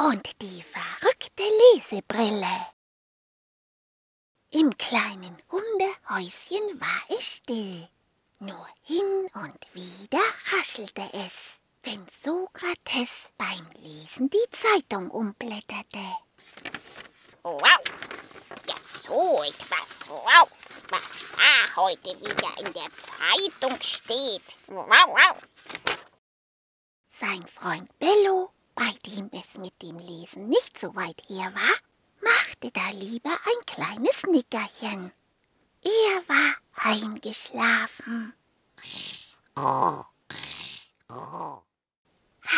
und die verrückte Lesebrille. Im kleinen Hundehäuschen war es still. Nur hin und wieder raschelte es, wenn Sokrates beim Lesen die Zeitung umblätterte. Wow, ja so etwas, wow, was da heute wieder in der Zeitung steht. Wow, wow. Sein Freund Bello, bei dem es mit dem Lesen nicht so weit her war, machte da lieber ein kleines Nickerchen. Er war eingeschlafen.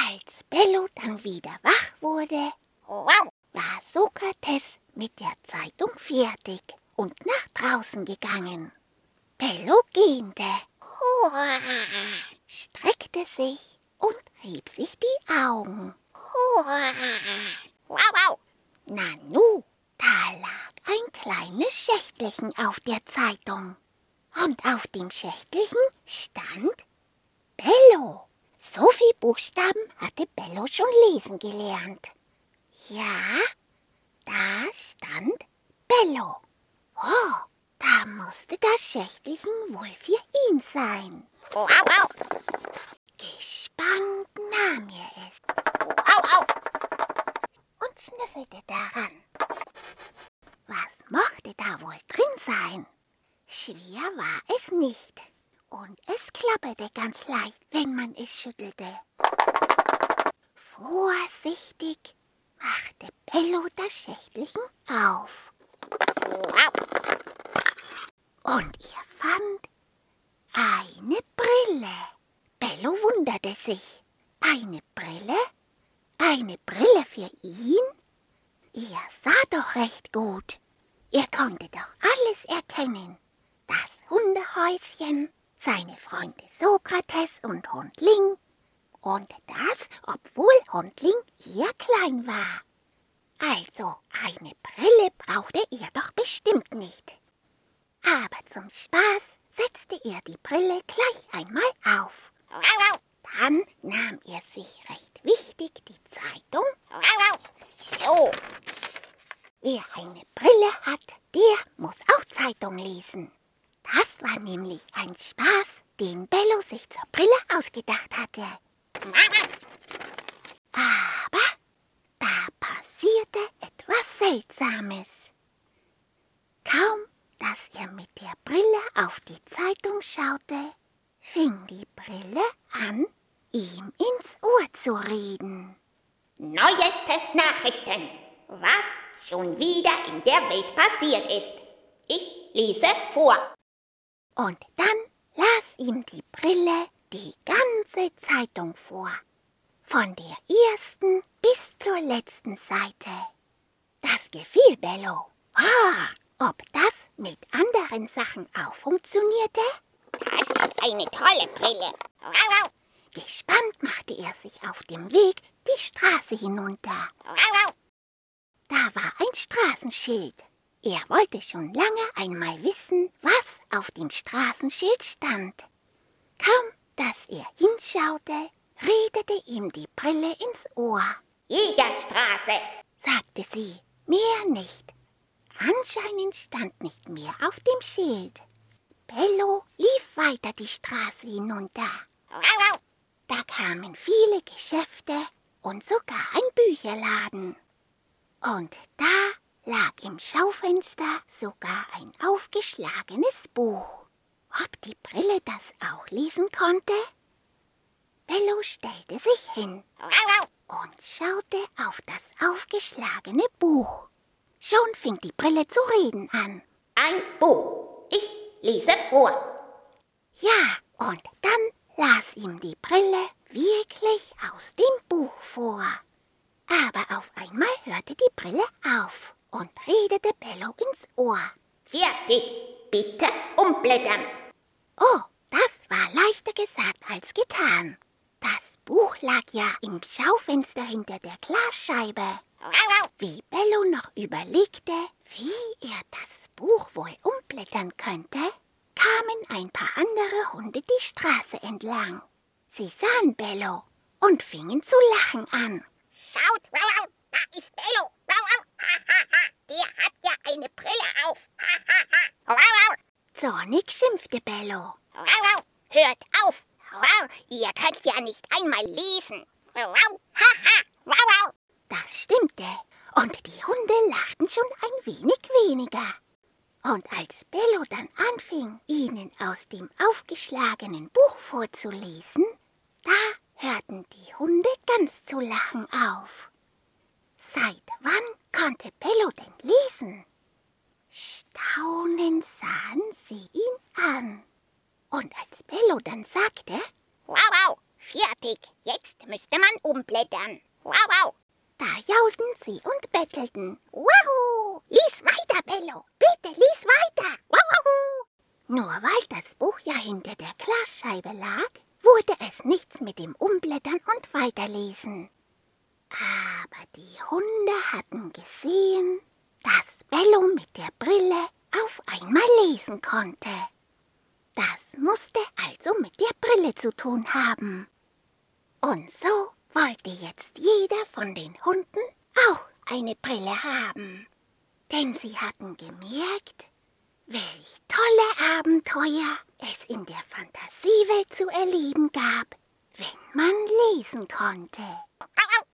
Als Bello dann wieder wach wurde, war Sokrates mit der Zeitung fertig und nach draußen gegangen. Bello gähnte, streckte sich und rieb sich die Augen. Wow, wow. Nanu, da lag ein kleines Schächtelchen auf der Zeitung. Und auf dem Schächtelchen stand Bello. So viel Buchstaben hatte Bello schon lesen gelernt. Ja, da stand Bello. Oh, da musste das Schächtelchen wohl für ihn sein. Wow, wow. Gespannt nahm er es Au, au. und schnüffelte daran. Was mochte da wohl drin sein? Schwer war es nicht. Und es klapperte ganz leicht, wenn man es schüttelte. Vorsichtig machte Bello das Schächtelchen auf. Und er fand eine Brille. Bello wunderte sich. Eine Brille? Eine Brille für ihn? Er sah doch recht gut. Er konnte doch alles erkennen. Das Hundehäuschen, seine Freunde Sokrates und Hundling. Und das, obwohl Hundling eher klein war. Also eine Brille brauchte er doch bestimmt nicht. Aber zum Spaß setzte er die Brille gleich einmal auf. Dann nahm er sich recht wichtig die Zeitung. Wow, wow. So, Wer eine Brille hat, der muss auch Zeitung lesen. Das war nämlich ein Spaß, den Bello sich zur Brille ausgedacht hatte. Aber da passierte etwas Seltsames. Kaum, dass er mit der Brille auf die Zeitung schaute, fing die Brille an, ihm ins Ohr zu reden. Neueste Nachrichten. Was schon wieder in der Welt passiert ist. Ich lese vor. Und dann las ihm die Brille die ganze Zeitung vor. Von der ersten bis zur letzten Seite. Das gefiel Bello. Ah, ob das mit anderen Sachen auch funktionierte? Das ist eine tolle Brille. Wow, wow. Gespannt machte er sich auf dem Weg die Straße hinunter. Wow. Da war ein Straßenschild. Er wollte schon lange einmal wissen, was auf dem Straßenschild stand. Kaum, dass er hinschaute, redete ihm die Brille ins Ohr. Jägerstraße. sagte sie, mehr nicht. Anscheinend stand nicht mehr auf dem Schild. Bello lief weiter die Straße hinunter. Da kamen viele Geschäfte und sogar ein Bücherladen. Und da lag im Schaufenster sogar ein aufgeschlagenes Buch. Ob die Brille das auch lesen konnte? Bello stellte sich hin und schaute auf das aufgeschlagene Buch. Schon fing die Brille zu reden an. Ein Buch. Ich lese vor. Ja, und dann las ihm die Brille wirklich aus dem Buch vor. Aber auf einmal hörte die Brille auf Ohr. Fertig. Bitte umblättern. Oh, das war leichter gesagt als getan. Das Buch lag ja im Schaufenster hinter der Glasscheibe. Wie Bello noch überlegte, wie er das Buch wohl umblättern könnte, kamen ein paar andere Hunde die Straße entlang. Sie sahen Bello und fingen zu lachen an. Schaut. Wow, wow. Bello der hat ja eine Brille auf. Zornig schimpfte Bello. Hört auf! Ihr könnt ja nicht einmal lesen. Das stimmte. Und die Hunde lachten schon ein wenig weniger. Und als Bello dann anfing, ihnen aus dem aufgeschlagenen Buch vorzulesen, da hörten die Hunde ganz zu lachen auf. Seit wann konnte Bello denn lesen? Staunend sahen sie ihn an. Und als Bello dann sagte, Wow, wow, fertig. Jetzt müsste man umblättern. Wow, wow. da jaulten sie und bettelten. Wow, lies weiter, Bello. Bitte, lies weiter. Wow, wow, wow. Nur weil das Buch ja hinter der Glasscheibe lag, wurde es nichts mit dem Umblättern und Weiterlesen. Aber die Hunde hatten gesehen, dass Bello mit der Brille auf einmal lesen konnte. Das musste also mit der Brille zu tun haben. Und so wollte jetzt jeder von den Hunden auch eine Brille haben. Denn sie hatten gemerkt, welch tolle Abenteuer es in der Fantasiewelt zu erleben gab, wenn man lesen konnte.